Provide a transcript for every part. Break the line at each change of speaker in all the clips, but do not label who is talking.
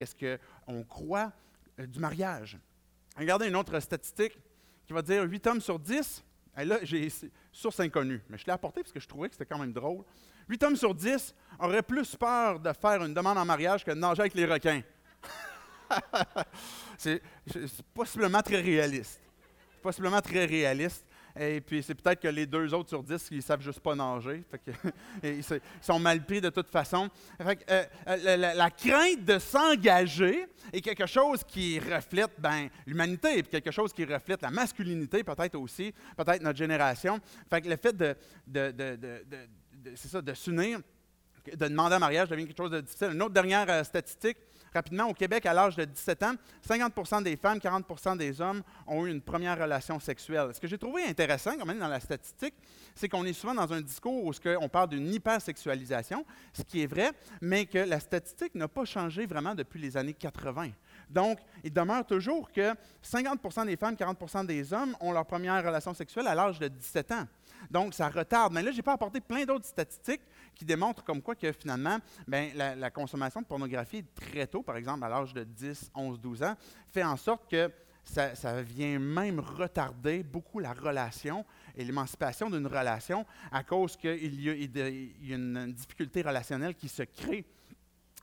Est-ce qu'on croit euh, du mariage? Regardez une autre statistique qui va dire 8 hommes sur 10. Et là, j'ai source inconnue, mais je l'ai apporté parce que je trouvais que c'était quand même drôle. 8 hommes sur 10 auraient plus peur de faire une demande en mariage que de nager avec les requins. c'est possiblement très réaliste. Possiblement très réaliste. Et puis, c'est peut-être que les deux autres sur dix, ils ne savent juste pas nager. ils sont mal pris de toute façon. Euh, euh, la, crainte de s'engager est quelque chose qui reflète ben, l'humanité, et quelque chose qui reflète la masculinité, peut-être aussi, peut-être notre génération. Fait que le fait de, de, de, de s'unir, de demander un mariage devient quelque chose de difficile. Une autre dernière euh, statistique, Rapidement, au Québec, à l'âge de 17 ans, 50 des femmes, 40 des hommes ont eu une première relation sexuelle. Ce que j'ai trouvé intéressant, quand même, dans la statistique, c'est qu'on est souvent dans un discours où on parle d'une hypersexualisation, ce qui est vrai, mais que la statistique n'a pas changé vraiment depuis les années 80. Donc, il demeure toujours que 50 des femmes, 40 des hommes ont leur première relation sexuelle à l'âge de 17 ans. Donc, ça retarde. Mais là, je n'ai pas apporté plein d'autres statistiques qui démontrent comme quoi que finalement, ben, la, consommation de pornographie très tôt, par exemple à l'âge de 10, 11, 12 ans, fait en sorte que ça, vient même retarder beaucoup la relation et l'émancipation d'une relation à cause qu'il y, a une difficulté relationnelle qui se crée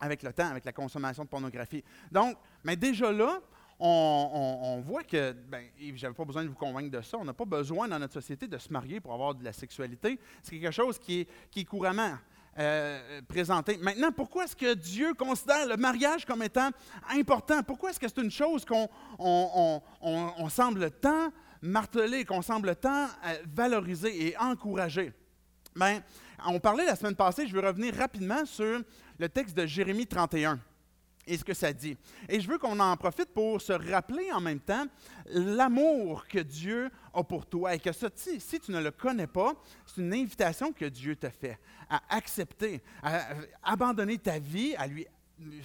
avec le temps, avec la consommation de pornographie. Donc, mais déjà là, on, voit que, ben, je n'avais pas besoin de vous convaincre de ça, on n'a pas besoin dans notre société de se marier pour avoir de la sexualité. C'est quelque chose qui est, couramment euh, présenté. Maintenant, pourquoi est-ce que Dieu considère le mariage comme étant important? Pourquoi est-ce que c'est une chose qu'on on, semble tant marteler, qu'on semble tant euh, valoriser et encourager? Bien, on parlait la semaine passée, je vais revenir rapidement sur le texte de Jérémie 31 et ce que ça dit. Et je veux qu'on en profite pour se rappeler en même temps l'amour que Dieu a pour toi et que ça, si tu ne le connais pas, c'est une invitation que Dieu te fait à accepter, à abandonner ta vie, à lui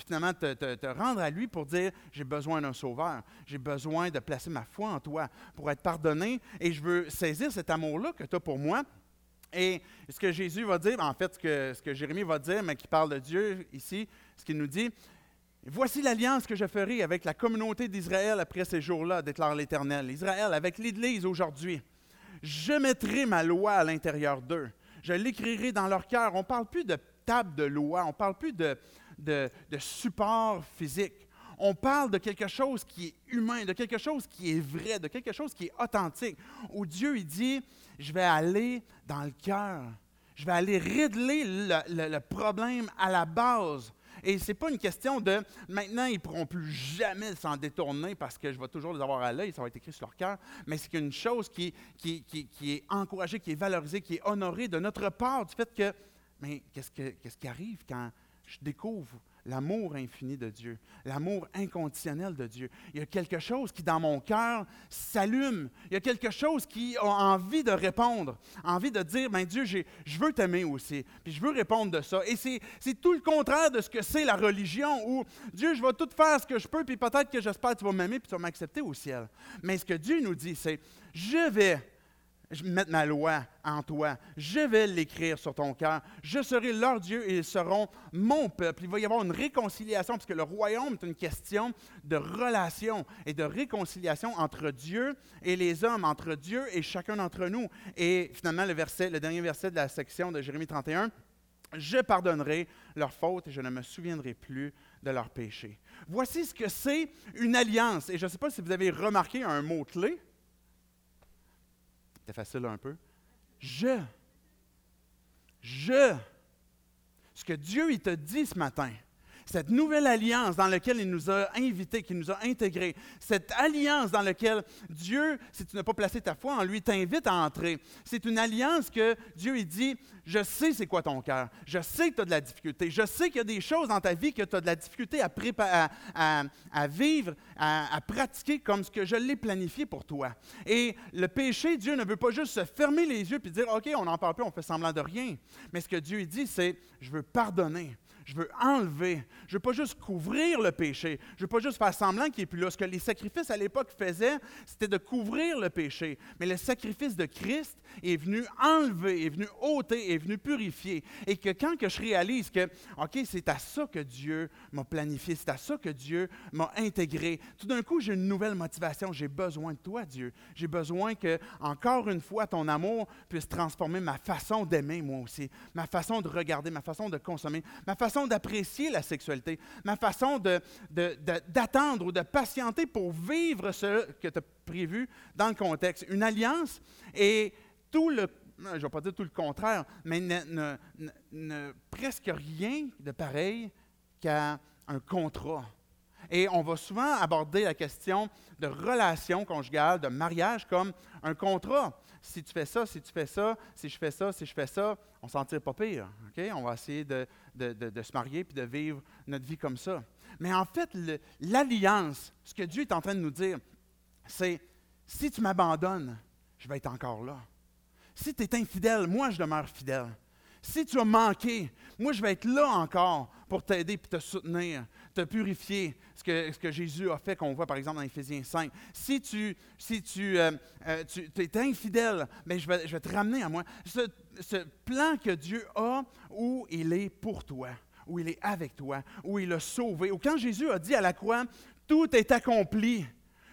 finalement te, te, rendre à lui pour dire j'ai besoin d'un sauveur, j'ai besoin de placer ma foi en toi pour être pardonné et je veux saisir cet amour-là que tu as pour moi. Et ce que Jésus va dire, en fait, ce que, ce que Jérémie va dire, mais qui parle de Dieu ici, ce qu'il nous dit, Voici l'alliance que je ferai avec la communauté d'Israël après ces jours-là, déclare l'Éternel. Israël, avec l'Église aujourd'hui. Je mettrai ma loi à l'intérieur d'eux. Je l'écrirai dans leur cœur. On ne parle plus de table de loi, on ne parle plus de, support physique. On parle de quelque chose qui est humain, de quelque chose qui est vrai, de quelque chose qui est authentique, où Dieu il dit, je vais aller dans le cœur, je vais aller régler le problème à la base et ce n'est pas une question de maintenant, ils ne pourront plus jamais s'en détourner parce que je vais toujours les avoir à l'œil, ça va être écrit sur leur cœur. Mais c'est une chose qui, est encouragée, qui est valorisée, qui est honorée de notre part du fait que, mais qu'est-ce, que, qu'est-ce qui arrive quand je découvre l'amour infini de Dieu, l'amour inconditionnel de Dieu. Il y a quelque chose qui, dans mon cœur, s'allume. Il y a quelque chose qui a envie de répondre, envie de dire, ben Dieu, je veux t'aimer aussi, puis je veux répondre de ça. Et c'est, tout le contraire de ce que c'est la religion, où Dieu, je vais tout faire ce que je peux, puis peut-être que j'espère que tu vas m'aimer, puis tu vas m'accepter au ciel. Mais ce que Dieu nous dit, c'est, je vais mettre ma loi en toi. Je vais l'écrire sur ton cœur. Je serai leur Dieu et ils seront mon peuple. Il va y avoir une réconciliation, parce que le royaume est une question de relation et de réconciliation entre Dieu et les hommes, entre Dieu et chacun d'entre nous. Et finalement, le, le dernier verset de la section de Jérémie 31, je pardonnerai leurs fautes et je ne me souviendrai plus de leurs péchés. Voici ce que c'est une alliance. Et je ne sais pas si vous avez remarqué un mot-clé c'est facile un peu. Je. Je. Ce que Dieu il te dit ce matin, cette nouvelle alliance dans laquelle il nous a invités, qui nous a intégrés, cette alliance dans laquelle Dieu, si tu n'as pas placé ta foi en lui, t'invite à entrer. C'est une alliance que Dieu il dit, je sais c'est quoi ton cœur, je sais que tu as de la difficulté, je sais qu'il y a des choses dans ta vie que tu as de la difficulté à, à, vivre, à, pratiquer comme ce que je l'ai planifié pour toi. Et le péché, Dieu ne veut pas juste se fermer les yeux et dire, OK, on n'en parle plus, on fait semblant de rien. Mais ce que Dieu dit, c'est, je veux pardonner je veux enlever. Je veux pas juste couvrir le péché. Je veux pas juste faire semblant qu'il n'est plus là. Ce que les sacrifices à l'époque faisaient, c'était de couvrir le péché. Mais le sacrifice de Christ est venu enlever, est venu ôter, est venu purifier. Et que quand que je réalise que, OK, c'est à ça que Dieu m'a planifié, c'est à ça que Dieu m'a intégré, tout d'un coup, j'ai une nouvelle motivation. J'ai besoin de toi, Dieu. J'ai besoin que, encore une fois, ton amour puisse transformer ma façon d'aimer, moi aussi, ma façon de regarder, ma façon de consommer, ma façon d'apprécier la sexualité, ma façon d'attendre de, ou de patienter pour vivre ce que tu as prévu dans le contexte. Une alliance et tout le je ne vais pas dire tout le contraire, mais presque rien de pareil qu'à un contrat. Et on va souvent aborder la question de relation conjugale, de mariage comme un contrat. Si tu fais ça, si tu fais ça, si je fais ça, si je fais ça, on s'en tire pas pire. On va essayer de, se marier puis de vivre notre vie comme ça. Mais en fait, l'alliance, ce que Dieu est en train de nous dire, c'est si tu m'abandonnes, je vais être encore là. Si tu es infidèle, moi je demeure fidèle. Si tu as manqué, moi je vais être là encore pour t'aider et te soutenir, te purifier, ce que, Jésus a fait, qu'on voit par exemple dans Éphésiens 5. Si tu, si tu, euh, euh, es infidèle, mais ben, je, vais, je vais te ramener à moi. Ce, plan que Dieu a où il est pour toi, où il est avec toi, où il a sauvé, où quand Jésus a dit à la croix, tout est accompli,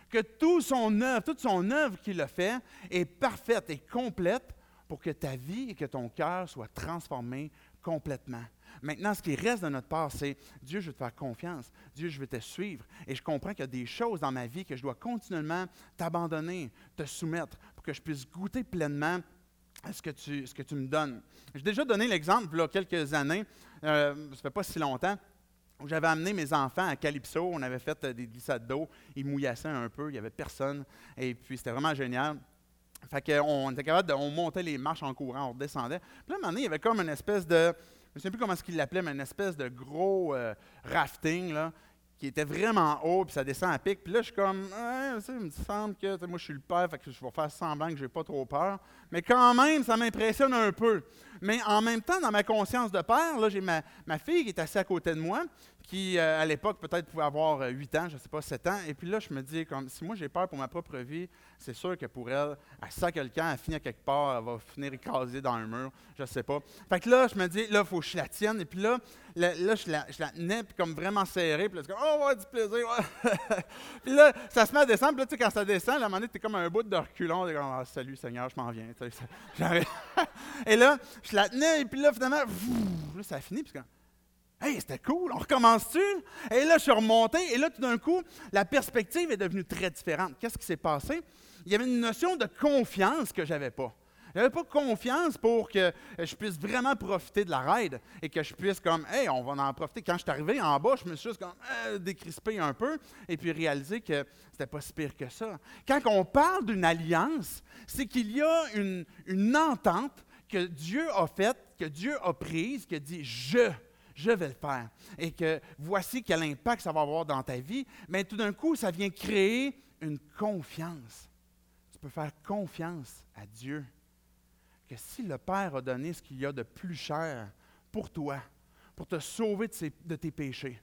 que tout son œuvre, toute son œuvre qu'il a fait est parfaite et complète pour que ta vie et que ton cœur soient transformés complètement. Maintenant, ce qui reste de notre part, c'est Dieu, je veux te faire confiance. Dieu, je veux te suivre. Et je comprends qu'il y a des choses dans ma vie que je dois continuellement t'abandonner, te soumettre, pour que je puisse goûter pleinement à ce que tu, me donnes. J'ai déjà donné l'exemple, il y a quelques années, euh, ça ne fait pas si longtemps, où j'avais amené mes enfants à Calypso. On avait fait euh, des glissades d'eau. Ils mouillassaient un peu, il n'y avait personne. Et puis, c'était vraiment génial. Fait qu'on était capable de, on montait les marches en courant, on redescendait. Puis là, à un moment donné, il y avait comme une espèce de, je ne sais plus comment ce qu'il l'appelait, mais une espèce de gros euh, rafting, là, qui était vraiment haut, puis ça descend à pic. Puis là, je suis comme, il me semble que moi, je suis le père, que je vais faire semblant que je n'ai pas trop peur. Mais quand même, ça m'impressionne un peu. Mais en même temps, dans ma conscience de père, là, j'ai ma, ma fille qui est assise à côté de moi, qui, euh, à l'époque, peut-être pouvait avoir 8 euh, ans, je ne sais pas, 7 ans. Et puis là, je me dis, comme, si moi j'ai peur pour ma propre vie, c'est sûr que pour elle, elle sent quelqu'un, elle finit quelque part, elle va finir écrasée dans un mur, je ne sais pas. Fait que là, je me dis, là, il faut que je la tienne. Et puis là, là, je, la, je la tenais, puis comme vraiment serrée. Puis là, comme, oh, du plaisir. puis là, ça se met à descendre. Puis là, tu sais, quand ça descend, à un moment donné, tu es comme un bout de reculon. Tu comme, ah, salut Seigneur, je m'en viens. et là, je la tenais, et puis là, finalement, là, ça a fini. Hey, c'était cool, on recommence-tu? Et là, je suis remonté, et là, tout d'un coup, la perspective est devenue très différente. Qu'est-ce qui s'est passé? Il y avait une notion de confiance que je n'avais pas. Je n'avais pas confiance pour que je puisse vraiment profiter de la ride et que je puisse comme, hey, on va en profiter. Quand je suis arrivé en bas, je me suis juste comme euh, décrispé un peu et puis réalisé que c'était pas si pire que ça. Quand on parle d'une alliance, c'est qu'il y a une entente que Dieu a faite, que Dieu a prise, qui a dit je je vais le faire. Et que voici quel impact ça va avoir dans ta vie. Mais tout d'un coup, ça vient créer une confiance. Tu peux faire confiance à Dieu. Que si le Père a donné ce qu'il y a de plus cher pour toi, pour te sauver de tes péchés,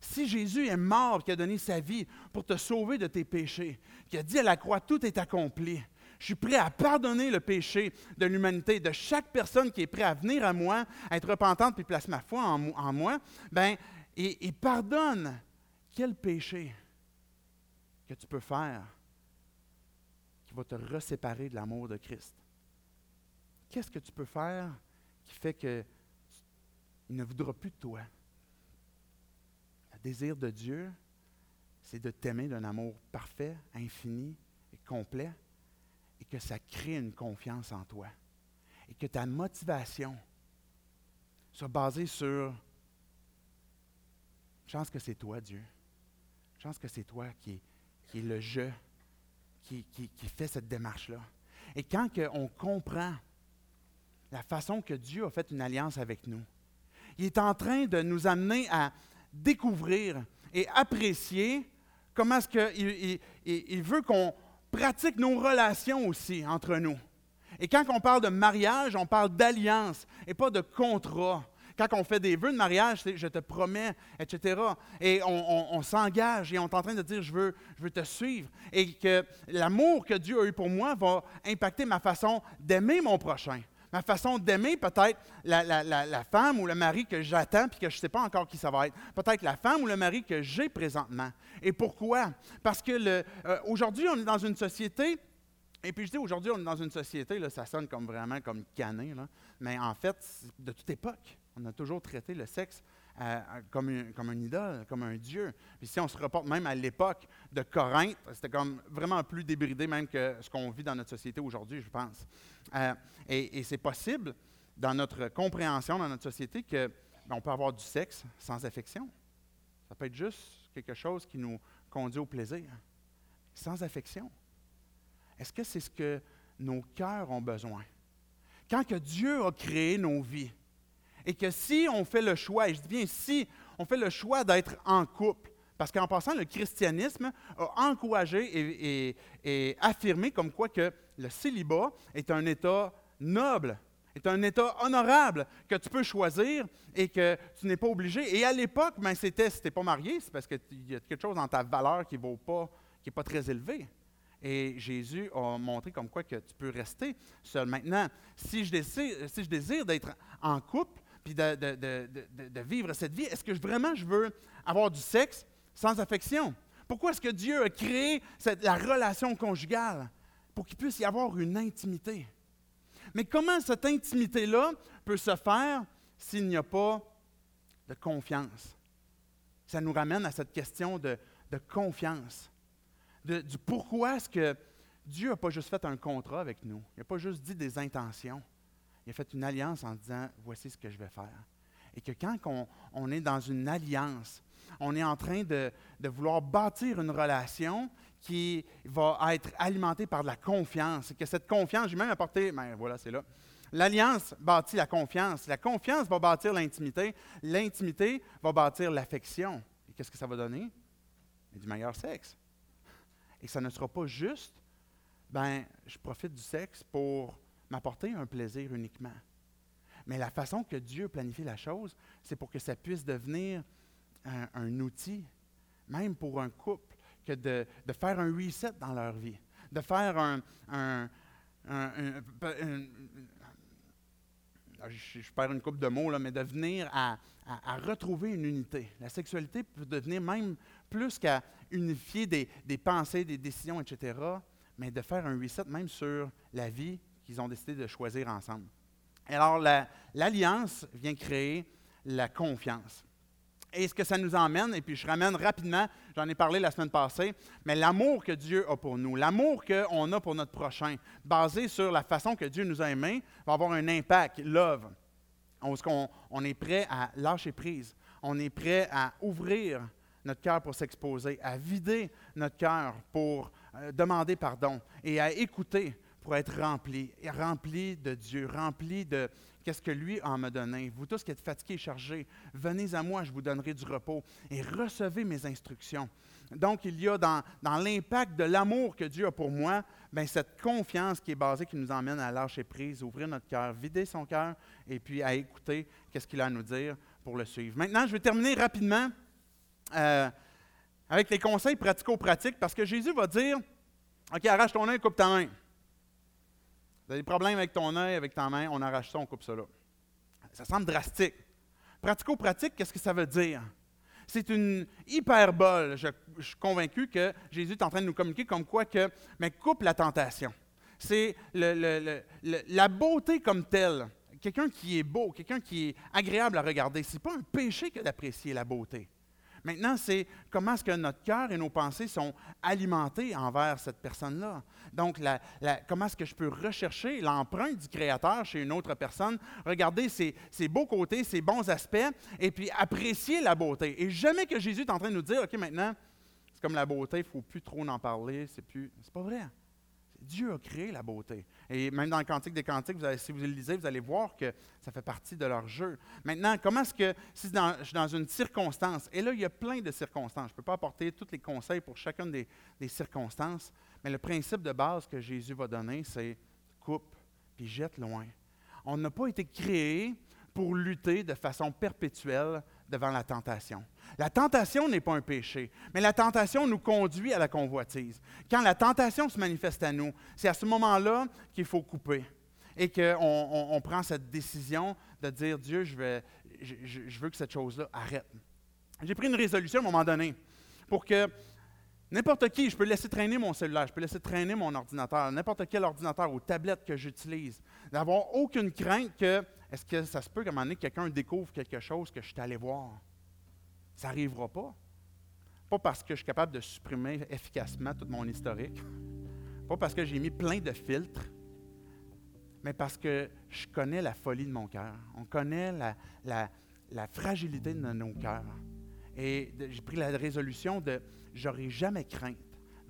si Jésus est mort, qui a donné sa vie pour te sauver de tes péchés, qui a dit à la croix, tout est accompli, je suis prêt à pardonner le péché de l'humanité, de chaque personne qui est prêt à venir à moi, à être repentante puis place ma foi en, moi. Ben, et, pardonne quel péché que tu peux faire qui va te reséparer de l'amour de Christ? Qu'est-ce que tu peux faire qui fait qu'il ne voudra plus de toi? Le désir de Dieu, c'est de t'aimer d'un amour parfait, infini et complet et que ça crée une confiance en toi. Et que ta motivation soit basée sur je pense que c'est toi, Dieu. Je pense que c'est toi qui, qui est le je, qui, fait cette démarche-là. Et quand on comprend la façon que Dieu a fait une alliance avec nous, il est en train de nous amener à découvrir et apprécier comment est-ce qu'il il veut qu'on pratique nos relations aussi entre nous. Et quand on parle de mariage, on parle d'alliance et pas de contrat. Quand on fait des vœux de mariage, c'est je te promets, etc. Et on, s'engage et on est en train de dire je veux, je veux te suivre. Et que l'amour que Dieu a eu pour moi va impacter ma façon d'aimer mon prochain. Ma façon d'aimer peut-être la, femme ou le mari que j'attends puis que je ne sais pas encore qui ça va être. Peut-être la femme ou le mari que j'ai présentement. Et pourquoi? Parce que euh, aujourd'hui, on est dans une société et puis je dis aujourd'hui, on est dans une société, là, ça sonne comme vraiment comme canin, là, mais en fait, de toute époque, on a toujours traité le sexe euh, comme, une, comme idole, comme un dieu. Puis si on se reporte même à l'époque de Corinthe, c'était comme vraiment plus débridé même que ce qu'on vit dans notre société aujourd'hui, je pense. Euh, et, c'est possible dans notre compréhension, dans notre société, que ben, on peut avoir du sexe sans affection. Ça peut être juste quelque chose qui nous conduit au plaisir, sans affection. Est-ce que c'est ce que nos cœurs ont besoin? Quand que Dieu a créé nos vies, et que si on fait le choix, et je dis bien si on fait le choix d'être en couple, parce qu'en passant, le christianisme a encouragé et, affirmé comme quoi que le célibat est un état noble, est un état honorable que tu peux choisir et que tu n'es pas obligé. Et à l'époque, ben, c'était si tu n'es pas marié, c'est parce qu'il y a quelque chose dans ta valeur qui n'est pas, qui pas très élevé. Et Jésus a montré comme quoi que tu peux rester seul. Maintenant, si je désire, si je désire d'être en couple, puis de, vivre cette vie, est-ce que vraiment je veux avoir du sexe sans affection? Pourquoi est-ce que Dieu a créé la relation conjugale? Pour qu'il puisse y avoir une intimité. Mais comment cette intimité-là peut se faire s'il n'y a pas de confiance? Ça nous ramène à cette question de confiance du pourquoi est-ce que Dieu n'a pas juste fait un contrat avec nous? Il n'a pas juste dit des intentions. Il a fait une alliance en disant, voici ce que je vais faire. Et que quand on, est dans une alliance, on est en train de, vouloir bâtir une relation qui va être alimentée par de la confiance. Et que cette confiance, j'ai même apporté, ben voilà, c'est là. L'alliance bâtit la confiance. La confiance va bâtir l'intimité. L'intimité va bâtir l'affection. Et qu'est-ce que ça va donner? Du meilleur sexe et ça ne sera pas juste, ben, je profite du sexe pour m'apporter un plaisir uniquement. Mais la façon que Dieu planifie la chose, c'est pour que ça puisse devenir un, outil, même pour un couple, que de, faire un reset dans leur vie, de faire un, je, perds une coupe de mots, là, mais de venir à, retrouver une unité. La sexualité peut devenir même plus qu'à unifier des, pensées, des décisions, etc., mais de faire un reset même sur la vie qu'ils ont décidé de choisir ensemble. Alors, l'alliance vient créer la confiance. Et ce que ça nous emmène, et puis je ramène rapidement, j'en ai parlé la semaine passée, mais l'amour que Dieu a pour nous, l'amour qu'on a pour notre prochain, basé sur la façon que Dieu nous a aimés, va avoir un impact, love. On, on est prêt à lâcher prise, on est prêt à ouvrir notre cœur pour s'exposer, à vider notre cœur pour euh, demander pardon et à écouter pour être rempli, rempli de Dieu, rempli de qu'est-ce que lui en me donné? Vous tous qui êtes fatigués et chargés, venez à moi, je vous donnerai du repos et recevez mes instructions. Donc, il y a dans, l'impact de l'amour que Dieu a pour moi, bien, cette confiance qui est basée, qui nous emmène à lâcher prise, ouvrir notre cœur, vider son cœur et puis à écouter qu'est-ce qu'il a à nous dire pour le suivre. Maintenant, je vais terminer rapidement euh, avec les conseils pratico-pratiques, parce que Jésus va dire OK, arrache ton œil, coupe ta main. Tu as des problèmes avec ton œil, avec ta main, on arrache ça, on coupe ça là. Ça semble drastique. Pratico-pratique, qu'est-ce que ça veut dire? C'est une hyperbole. Je, je, suis convaincu que Jésus est en train de nous communiquer comme quoi que, mais coupe la tentation. C'est la beauté comme telle. Quelqu'un qui est beau, quelqu'un qui est agréable à regarder. Ce n'est pas un péché que d'apprécier la beauté. Maintenant, c'est comment est-ce que notre cœur et nos pensées sont alimentés envers cette personne-là. Donc, comment est-ce que je peux rechercher l'empreinte du Créateur chez une autre personne, regarder ses, beaux côtés, ses bons aspects, et puis apprécier la beauté. Et jamais que Jésus est en train de nous dire, OK, maintenant, c'est comme la beauté, il ne faut plus trop en parler, c'est plus... Pas vrai. Dieu a créé la beauté. Et même dans le Cantique des Cantiques, si vous le lisez, vous allez voir que ça fait partie de leur jeu. Maintenant, comment est-ce que, si je suis dans une circonstance, et là, il y a plein de circonstances, je ne peux pas apporter tous les conseils pour chacune des, des, circonstances, mais le principe de base que Jésus va donner, c'est coupe, puis jette loin. On n'a pas été créé pour lutter de façon perpétuelle devant la tentation. La tentation n'est pas un péché, mais la tentation nous conduit à la convoitise. Quand la tentation se manifeste à nous, c'est à ce moment-là qu'il faut couper et qu'on on, prend cette décision de dire, Dieu, je, je, veux que cette chose-là arrête. J'ai pris une résolution à un moment donné pour que n'importe qui, je peux laisser traîner mon cellulaire, je peux laisser traîner mon ordinateur, n'importe quel ordinateur ou tablette que j'utilise, d'avoir aucune crainte que, est-ce que ça se peut qu'à un moment donné, quelqu'un découvre quelque chose que je suis allé voir? Ça n'arrivera pas. Pas parce que je suis capable de supprimer efficacement tout mon historique, pas parce que j'ai mis plein de filtres, mais parce que je connais la folie de mon cœur. On connaît la, la, fragilité de nos cœurs. Et j'ai pris la résolution de j'aurai jamais crainte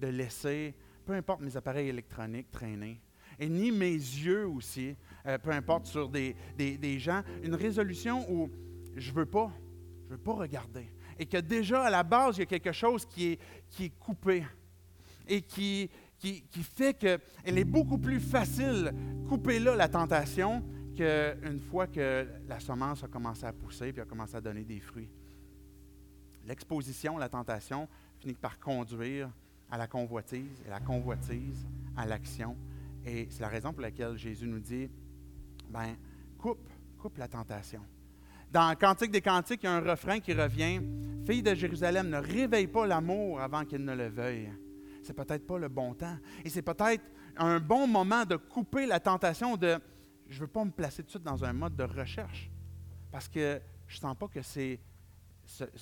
de laisser, peu importe mes appareils électroniques, traîner. Et ni mes yeux aussi, euh, peu importe sur des, des, gens, une résolution où je ne veux pas, je veux pas regarder. Et que déjà à la base, il y a quelque chose qui est, qui est coupé et qui, qui, fait qu'elle est beaucoup plus facile, couper là la tentation, qu'une fois que la semence a commencé à pousser puis a commencé à donner des fruits. L'exposition, la tentation, finit par conduire à la convoitise, et la convoitise à l'action. Et c'est la raison pour laquelle Jésus nous dit, ben, coupe, coupe la tentation. Dans Cantique des Cantiques, il y a un refrain qui revient, Fille de Jérusalem, ne réveille pas l'amour avant qu'il ne le veuille c'est peut-être pas le bon temps. Et c'est peut-être un bon moment de couper la tentation de je ne veux pas me placer tout de suite dans un mode de recherche parce que je ne sens pas que c'est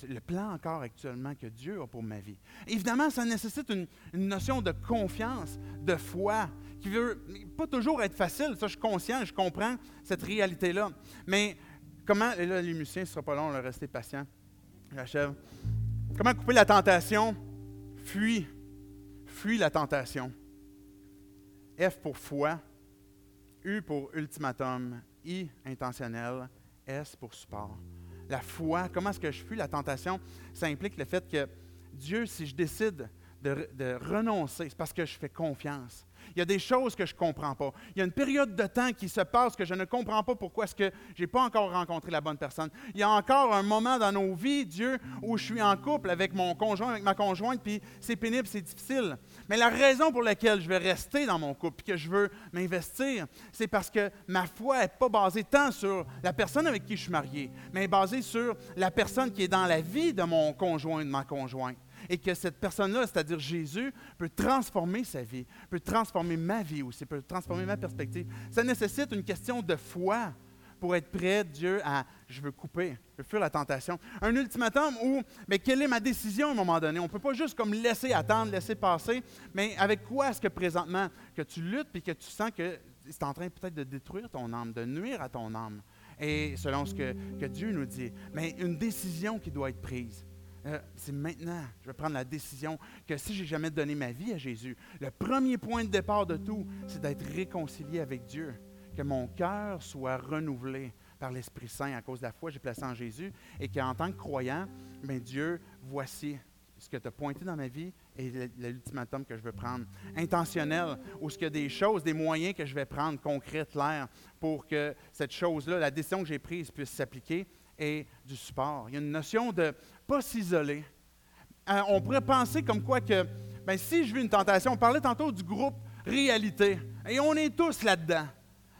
le plan encore actuellement que Dieu a pour ma vie. Évidemment, ça nécessite une, notion de confiance, de foi, qui veut pas toujours être facile. Ça, je suis conscient, je comprends cette réalité-là. Mais comment, et là, les musiciens, ce ne sera pas long, on va rester patient. J'achève. Comment couper la tentation? Fuis fuis la tentation. F pour foi, U pour ultimatum, I intentionnel, S pour support. La foi, comment est-ce que je fuis la tentation? Ça implique le fait que Dieu, si je décide de, de renoncer, c'est parce que je fais confiance. Il y a des choses que je ne comprends pas. Il y a une période de temps qui se passe que je ne comprends pas pourquoi est-ce que je n'ai pas encore rencontré la bonne personne. Il y a encore un moment dans nos vies, Dieu, où je suis en couple avec mon conjoint, avec ma conjointe, puis c'est pénible, c'est difficile. Mais la raison pour laquelle je vais rester dans mon couple, que je veux m'investir, c'est parce que ma foi n'est pas basée tant sur la personne avec qui je suis marié, mais basée sur la personne qui est dans la vie de mon conjoint, de ma conjointe et que cette personne-là, c'est-à-dire Jésus, peut transformer sa vie, peut transformer ma vie aussi, peut transformer ma perspective. Ça nécessite une question de foi pour être prêt, Dieu, à je veux couper, je veux fuir la tentation. Un ultimatum où, mais quelle est ma décision à un moment donné? On ne peut pas juste comme laisser attendre, laisser passer, mais avec quoi est-ce que présentement que tu luttes puis que tu sens que c'est en train peut-être de détruire ton âme, de nuire à ton âme? Et selon ce que, que Dieu nous dit, mais une décision qui doit être prise. Euh, c'est maintenant, je vais prendre la décision que si j'ai jamais donné ma vie à Jésus, le premier point de départ de tout, c'est d'être réconcilié avec Dieu, que mon cœur soit renouvelé par l'Esprit Saint à cause de la foi que j'ai placée en Jésus, et qu'en tant que croyant, ben Dieu, voici ce que tu as pointé dans ma vie et l'ultimatum que je veux prendre. Intentionnel, ou ce qu'il y a des choses, des moyens que je vais prendre concrets, clairs, pour que cette chose-là, la décision que j'ai prise puisse s'appliquer et du support. Il y a une notion de pas s'isoler. Euh, on pourrait penser comme quoi que, ben, si je vis une tentation, on parlait tantôt du groupe réalité, et on est tous là-dedans.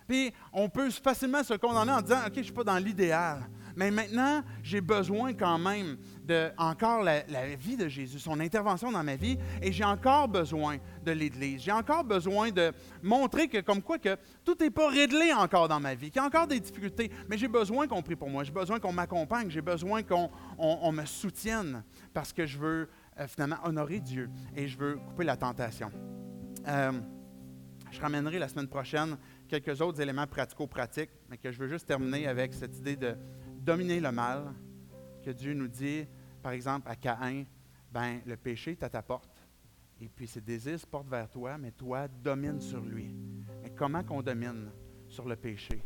Puis on peut facilement se condamner en disant, OK, je ne suis pas dans l'idéal. Mais maintenant, j'ai besoin quand même de encore la, vie de Jésus, son intervention dans ma vie, et j'ai encore besoin de l'Église. J'ai encore besoin de montrer que, comme quoi, que tout n'est pas réglé encore dans ma vie, qu'il y a encore des difficultés, mais j'ai besoin qu'on prie pour moi, j'ai besoin qu'on m'accompagne, j'ai besoin qu'on me soutienne, parce que je veux euh, finalement honorer Dieu et je veux couper la tentation. Euh, je ramènerai la semaine prochaine quelques autres éléments pratico-pratiques, mais que je veux juste terminer avec cette idée de dominer le mal, que Dieu nous dit, par exemple, à Caïn, ben, le péché est à ta porte. Et puis ses désirs se portent vers toi, mais toi, domine sur lui. Mais comment qu'on domine sur le péché?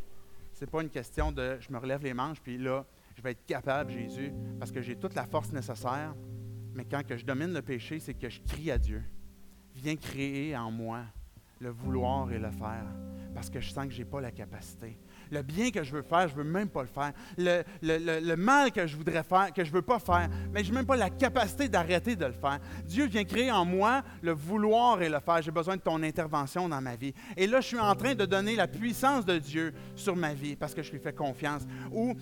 Ce n'est pas une question de je me relève les manches, puis là, je vais être capable, Jésus, parce que j'ai toute la force nécessaire. Mais quand que je domine le péché, c'est que je crie à Dieu. Viens créer en moi le vouloir et le faire, parce que je sens que je n'ai pas la capacité Le bien que je veux faire, je ne veux même pas le faire. Le, mal que je voudrais faire, que je ne veux pas faire, mais je n'ai même pas la capacité d'arrêter de le faire. Dieu vient créer en moi le vouloir et le faire. J'ai besoin de ton intervention dans ma vie. Et là, je suis en train de donner la puissance de Dieu sur ma vie parce que je lui fais confiance. Ou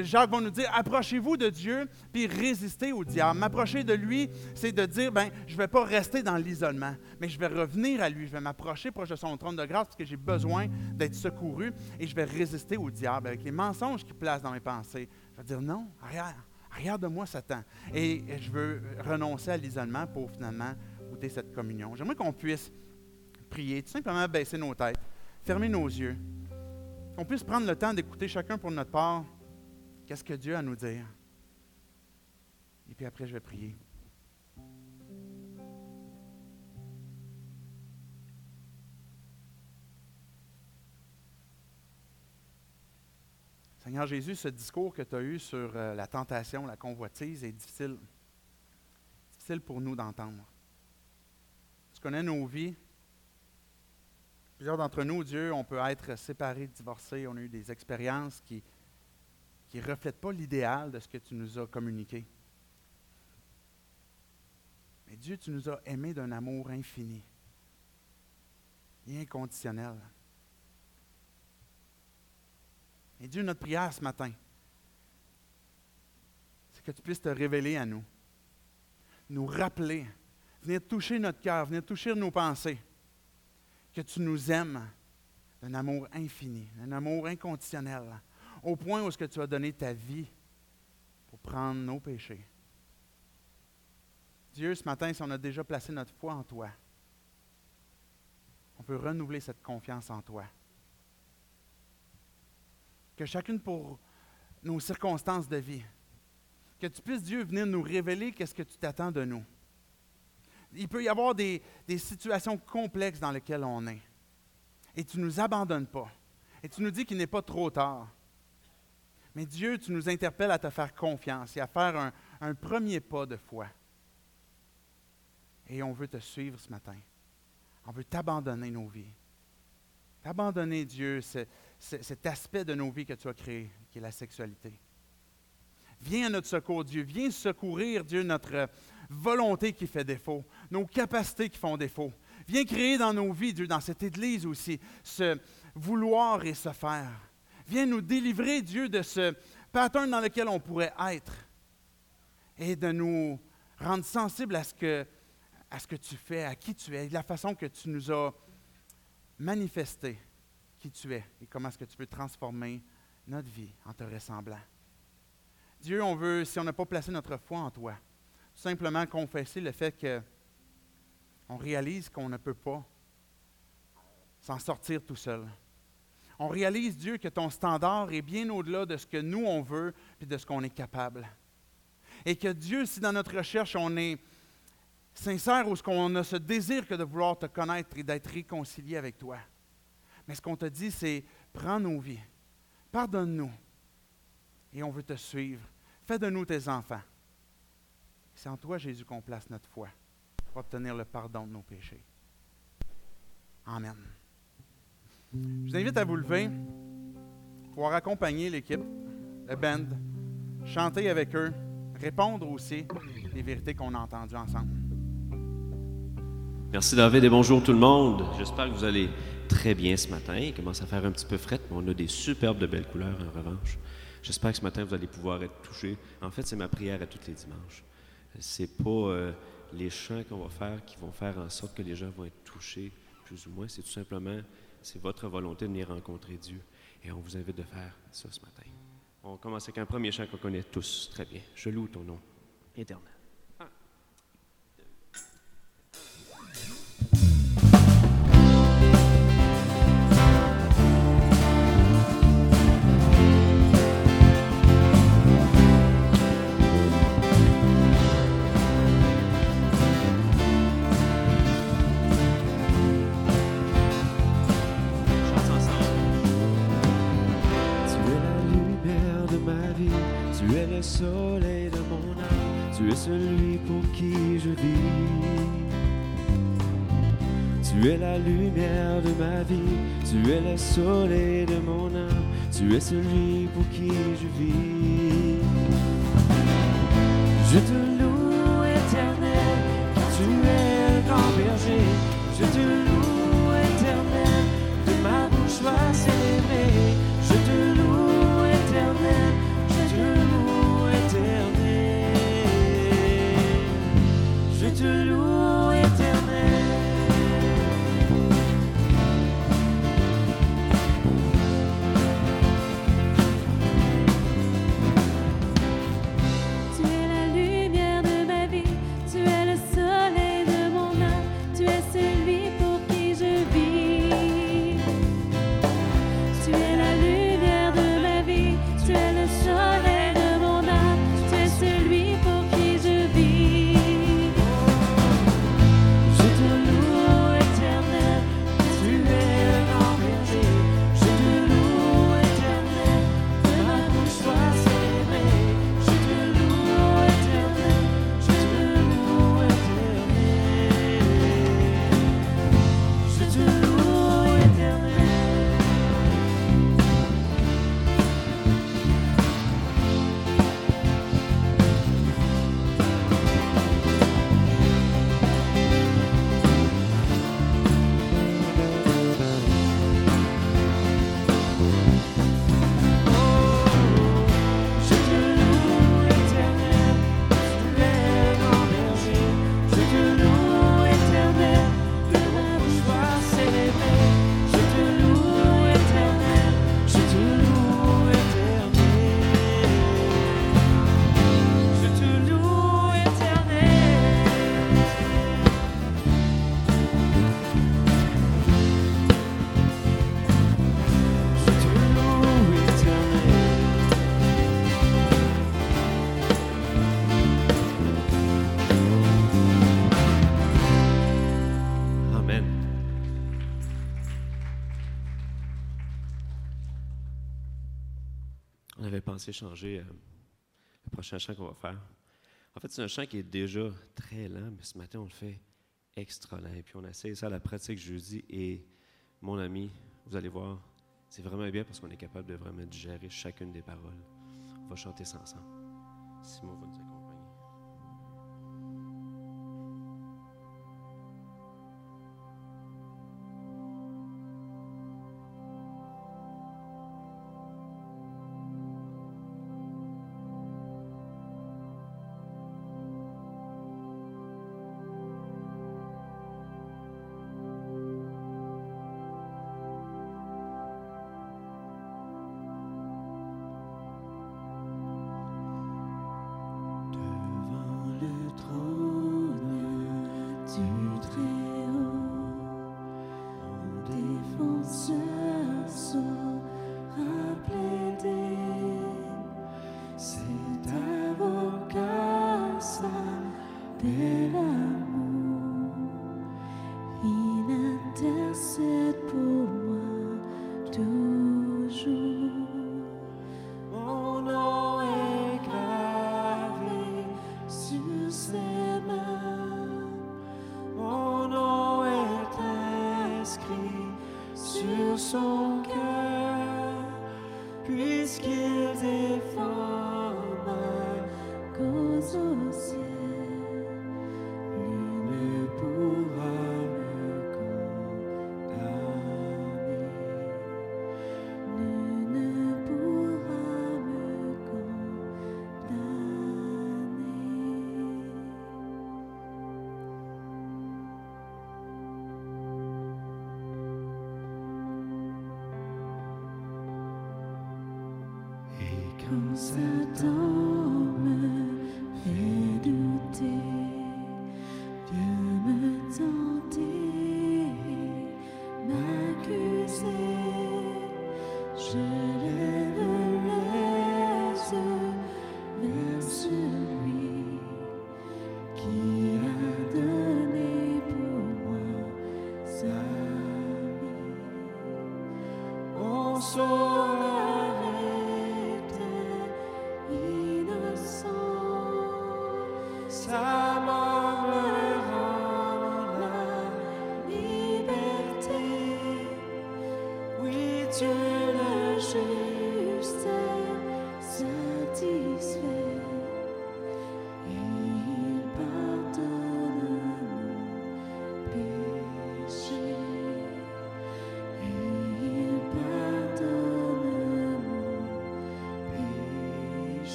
Jacques va nous dire, approchez-vous de Dieu, puis résistez au diable. M'approcher de lui, c'est de dire, ben, je ne vais pas rester dans l'isolement, mais je vais revenir à lui, je vais m'approcher proche de son trône de grâce parce que j'ai besoin d'être secouru et je vais résister au diable avec les mensonges qu'il place dans mes pensées. Je vais dire, non, regarde, regarde-moi Satan. Et je veux renoncer à l'isolement pour finalement goûter cette communion. J'aimerais qu'on puisse prier, tout simplement baisser nos têtes, fermer nos yeux, qu'on puisse prendre le temps d'écouter chacun pour notre part qu'est-ce que Dieu a à nous dire. Et puis après, je vais prier. Seigneur Jésus, ce discours que tu as eu sur euh, la tentation, la convoitise est difficile. Difficile pour nous d'entendre. Tu connais nos vies. Plusieurs d'entre nous, Dieu, on peut être séparés, divorcés. On a eu des expériences qui ne reflètent pas l'idéal de ce que tu nous as communiqué. Mais Dieu, tu nous as aimés d'un amour infini et inconditionnel. Et Dieu, notre prière ce matin, c'est que tu puisses te révéler à nous, nous rappeler, venir toucher notre cœur, venir toucher nos pensées, que tu nous aimes d'un amour infini, d'un amour inconditionnel, au point où ce que tu as donné ta vie pour prendre nos péchés. Dieu, ce matin, si on a déjà placé notre foi en toi, on peut renouveler cette confiance en toi que chacune pour nos circonstances de vie, que tu puisses, Dieu, venir nous révéler qu'est-ce que tu t'attends de nous. Il peut y avoir des, situations complexes dans lesquelles on est. Et tu ne nous abandonnes pas. Et tu nous dis qu'il n'est pas trop tard. Mais Dieu, tu nous interpelles à te faire confiance et à faire un, premier pas de foi. Et on veut te suivre ce matin. On veut t'abandonner nos vies. T'abandonner, Dieu, cet aspect de nos vies que tu as créé, qui est la sexualité. Viens à notre secours, Dieu. Viens secourir, Dieu, notre volonté qui fait défaut, nos capacités qui font défaut. Viens créer dans nos vies, Dieu, dans cette Église aussi, ce vouloir et ce faire. Viens nous délivrer, Dieu, de ce pattern dans lequel on pourrait être et de nous rendre sensibles à ce que, tu fais, à qui tu es, la façon que tu nous as manifesté qui tu es et comment est-ce que tu peux transformer notre vie en te ressemblant. Dieu, on veut, si on n'a pas placé notre foi en toi, simplement confesser le fait que on réalise qu'on ne peut pas s'en sortir tout seul. On réalise, Dieu, que ton standard est bien au-delà de ce que nous, on veut et de ce qu'on est capable. Et que Dieu, si dans notre recherche, on est sincère ou ce qu'on a ce désir que de vouloir te connaître et d'être réconcilié avec toi, mais ce qu'on te dit, c'est prends nos vies, pardonne-nous, et on veut te suivre. Fais de nous tes enfants. C'est en toi, Jésus, qu'on place notre foi pour obtenir le pardon de nos péchés. Amen. Je vous invite à vous lever, pour accompagner l'équipe, le band, chanter avec eux, répondre aussi les vérités qu'on a entendues ensemble.
Merci David et bonjour tout le monde. J'espère que vous allez très bien ce matin. Il commence à faire un petit peu fret, mais on a des superbes de belles couleurs en revanche. J'espère que ce matin, vous allez pouvoir être touchés. En fait, c'est ma prière à tous les dimanches. C'est pas euh, les chants qu'on va faire qui vont faire en sorte que les gens vont être touchés, plus ou moins. C'est tout simplement, c'est votre volonté de venir rencontrer Dieu. Et on vous invite de faire ça ce matin. On commence avec un premier chant qu'on connaît tous très bien. Je loue ton nom éternel. soleil de mon âme, tu es celui pour qui je vis. Tu es la lumière de ma vie, tu es le soleil de mon âme, tu es celui pour qui je vis. Je te changer euh, le prochain chant qu'on va faire. En fait, c'est un chant qui est déjà très lent, mais ce matin, on le fait extra lent. Et puis, on essaie ça à la pratique jeudi. Et mon ami, vous allez voir, c'est vraiment bien parce qu'on est capable de vraiment digérer chacune des paroles. On va chanter ça ensemble. Simon va nous
Comes ça
dawn.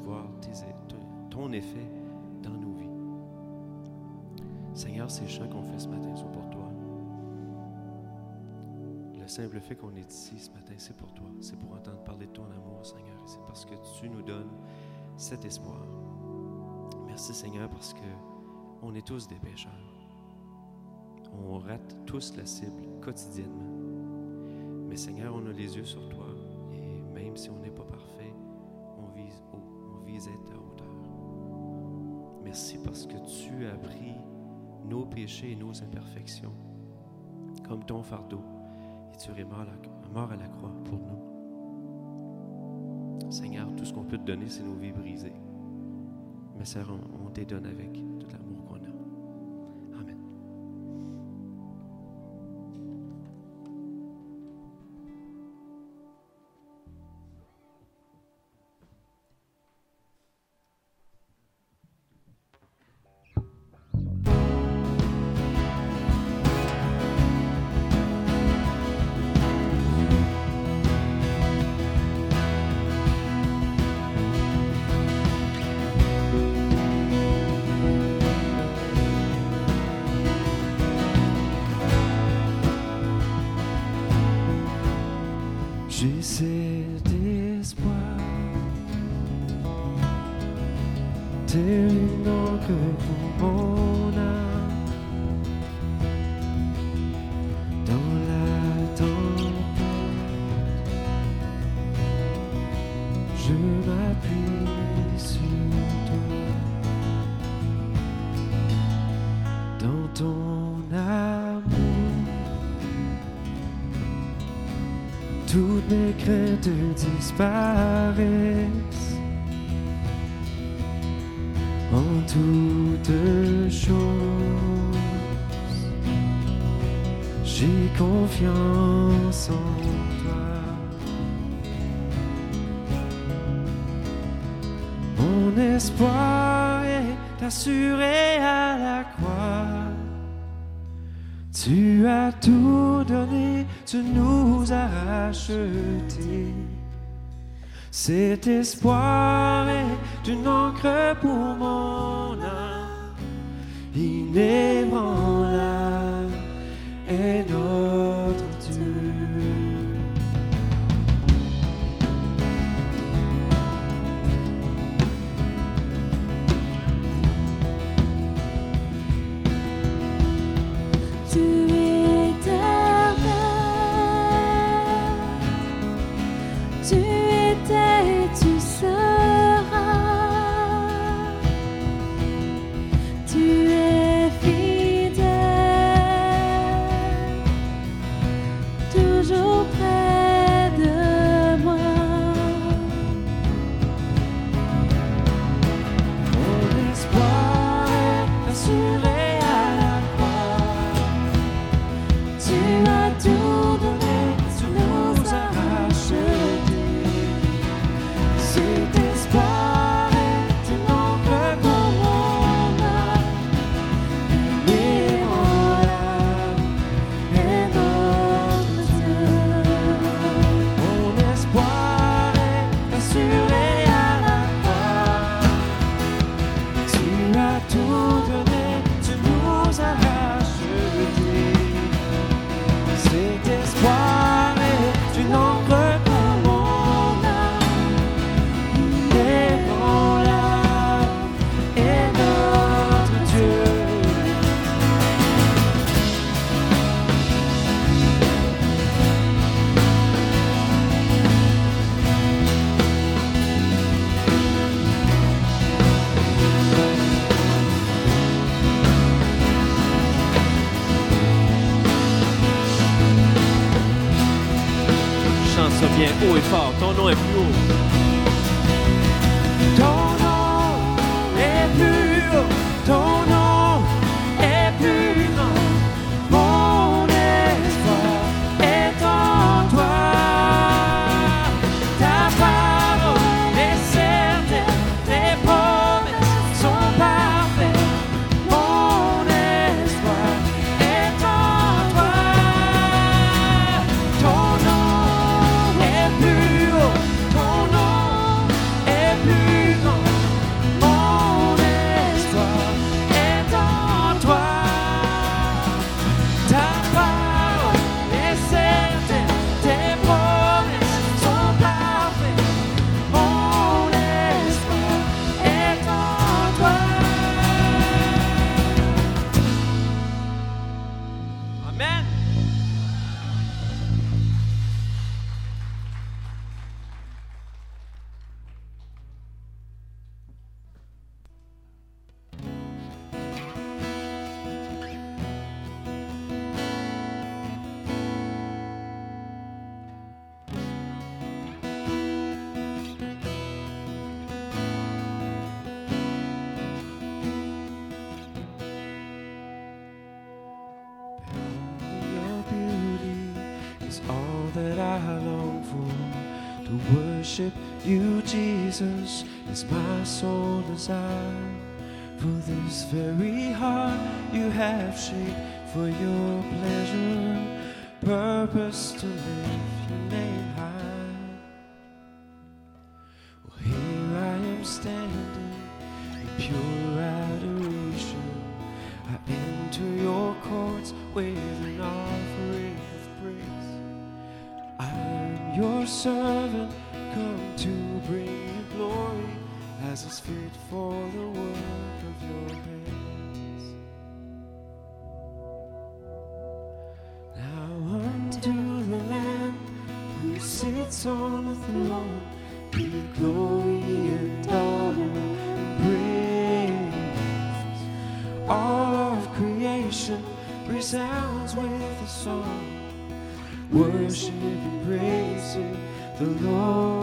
Voir ton- effet dans nos vies. Seigneur, ces chants qu'on fait ce matin sont pour toi. Le simple fait qu'on est ici ce matin, c'est pour toi. C'est pour entendre parler de ton amour, Seigneur. C'est parce que tu nous donnes cet espoir. Merci, Seigneur, parce que on est tous des pécheurs. On rate tous la cible quotidiennement. Mais Seigneur, on a les yeux sur toi. Et même si on n'est pas parfait, Merci parce que tu as pris nos péchés et nos imperfections comme ton fardeau et tu es mort à, la, la croix pour nous. Seigneur, tout ce qu'on peut te donner, c'est nos vies brisées. Mais Seigneur, on, on te donne avec tout l'amour
toutes mes craintes disparaissent. En toutes choses, j'ai confiance en toi. Mon espoir est assuré à la croix. Tu as tout donné, tu nous as rachetés. Cet espoir est une encre pour mon âme, inébranlable est notre
servant, come to bring you glory as is fit for the work of your hands. Now unto the Lamb who sits on the throne be glory and honor and praise. All of creation resounds with a song, worship and praise the Lord.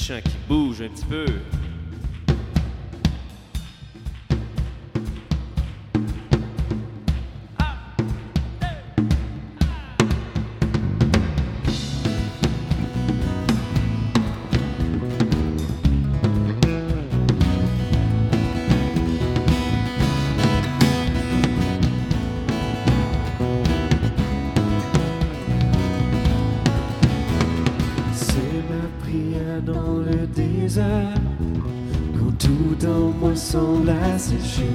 Chant qui bouge un petit peu.
Tout en moi semble asséché.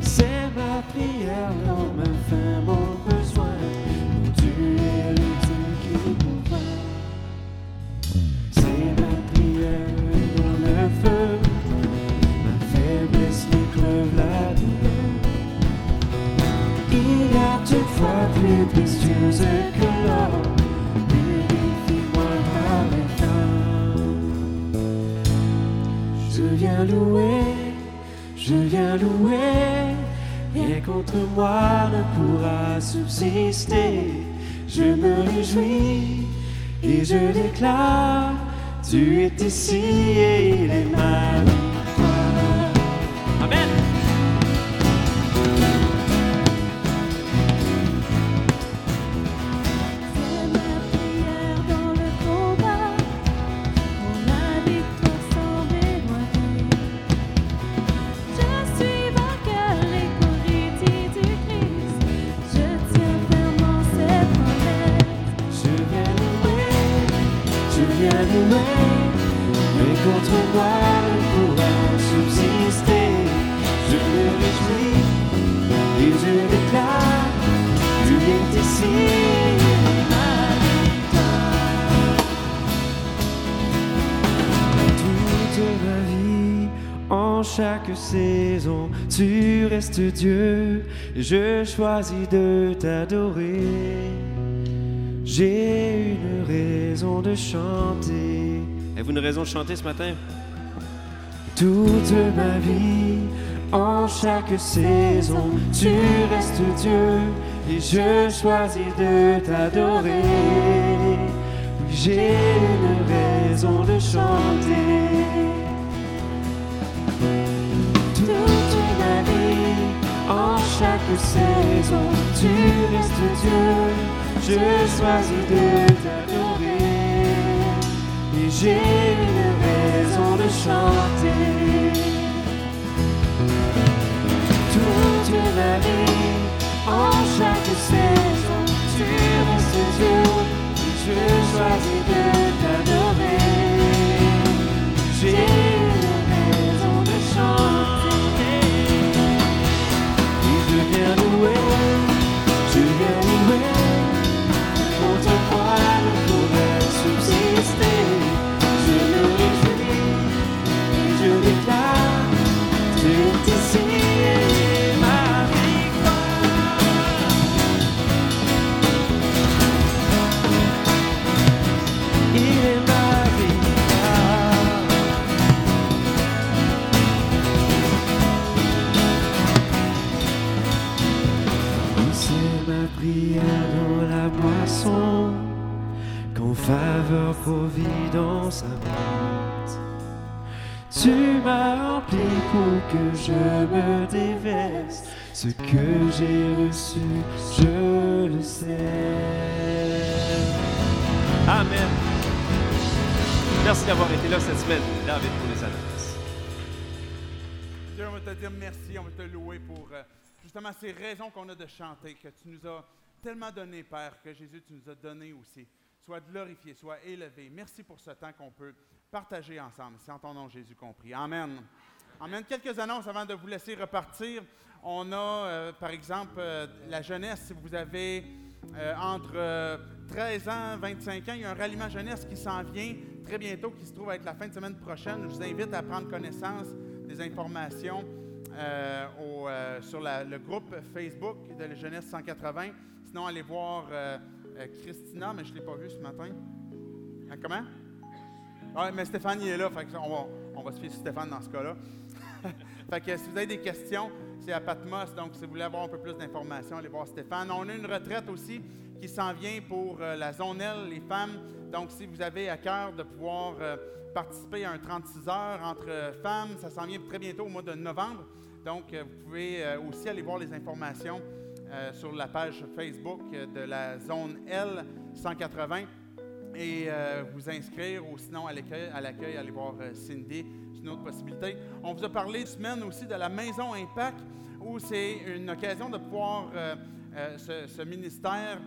C'est ma prière dans ma faim, mon besoin, tu es le Dieu qui pourvoit. C'est ma prière dans le feu, ma faiblesse m'épreuve la douleur. Il y a toutefois plus précieuse que viens louer, je viens louer. Rien contre moi ne pourra subsister. Je me réjouis et je déclare Tu es ici et il est ma chaque saison, tu restes Dieu, je choisis de t'adorer. J'ai une raison de chanter
Avez-vous une raison de chanter ce matin?
toute ma vie. En chaque saison, tu restes Dieu et je choisis de t'adorer. J'ai une raison de chanter. En chaque saison, tu restes Dieu. Je choisis de t'adorer. Et j'ai une raison de chanter. Toute ma vie, en chaque saison, tu restes Dieu. Je choisis de t'adorer. Faveur providence abonde. Tu m'as rempli pour que je me déverse, ce que j'ai reçu, je le sais.
Amen. Merci d'avoir été là cette semaine, David, pour les annonces.
Dieu, on va te dire merci, on va te louer pour euh, justement ces raisons qu'on a de chanter, que tu nous as tellement donné, Père, que Jésus, tu nous as donné aussi soit glorifié, soit élevé. Merci pour ce temps qu'on peut partager ensemble. C'est en ton nom, Jésus, compris. Amen. Amen. Quelques annonces avant de vous laisser repartir. On a, euh, par exemple, euh, la jeunesse, si vous avez euh, entre euh, 13 ans, 25 ans, il y a un ralliement jeunesse qui s'en vient très bientôt, qui se trouve être la fin de semaine prochaine. Je vous invite à prendre connaissance des informations sur le groupe Facebook de la Jeunesse 180. Sinon, allez voir euh, Christina, mais je ne l'ai pas vue ce matin. Hein, comment? Oui, mais Stéphane, il est là, on, va, on se fier sur Stéphane dans ce cas-là. si vous avez des questions, c'est à Patmos, donc si vous voulez avoir un peu plus d'informations, allez voir Stéphane. On a une retraite aussi qui s'en vient pour euh, la zone L, les femmes. Donc, si vous avez à cœur de pouvoir euh, participer à un 36 heures entre femmes, ça s'en vient très bientôt au mois de novembre. Donc, vous pouvez aussi aller voir les informations euh, sur la page Facebook de la zone L 180 et euh, vous inscrire ou sinon à l'accueil, à l'accueil aller voir euh, Cindy, c'est une autre possibilité. On vous a parlé semaine aussi de la Maison Impact où c'est une occasion de pouvoir, ce, ministère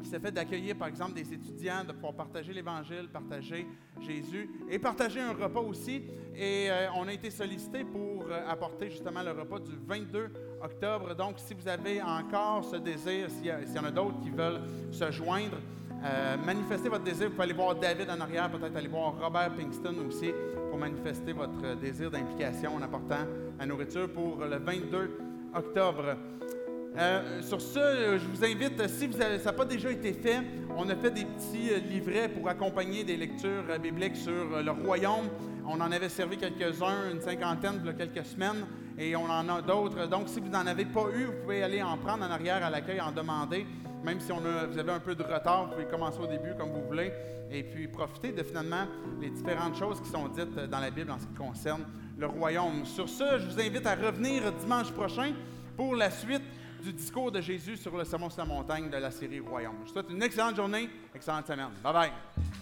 qui s'est fait d'accueillir par exemple des étudiants, de pouvoir partager l'Évangile, partager Jésus et partager un repas aussi. Et on a été sollicité pour apporter justement le repas du 22 octobre. Donc si vous avez encore ce désir, s'il y, en a d'autres qui veulent se joindre, euh, manifestez votre désir. Vous pouvez aller voir David en arrière, peut-être aller voir Robert Pinkston aussi pour manifester votre désir d'implication en apportant la nourriture pour le 22 octobre. Euh, sur ce, je vous invite, si ça n'a pas déjà été fait, on a fait des petits euh, livrets pour accompagner des lectures bibliques sur le royaume. On en avait servi quelques-uns, une cinquantaine, il quelques semaines, et on en a d'autres. Donc, si vous n'en avez pas eu, vous pouvez aller en prendre en arrière à l'accueil, en demander. Même si on a- vous avez un peu de retard, vous pouvez commencer au début comme vous voulez, et puis profiter de finalement les différentes choses qui sont dites dans la Bible en ce qui concerne le royaume. Sur ce, je vous invite à revenir dimanche prochain pour la suite du discours de Jésus sur le sermon sur la montagne de la série Royaume. Je vous souhaite une excellente journée, excellente semaine. Bye bye.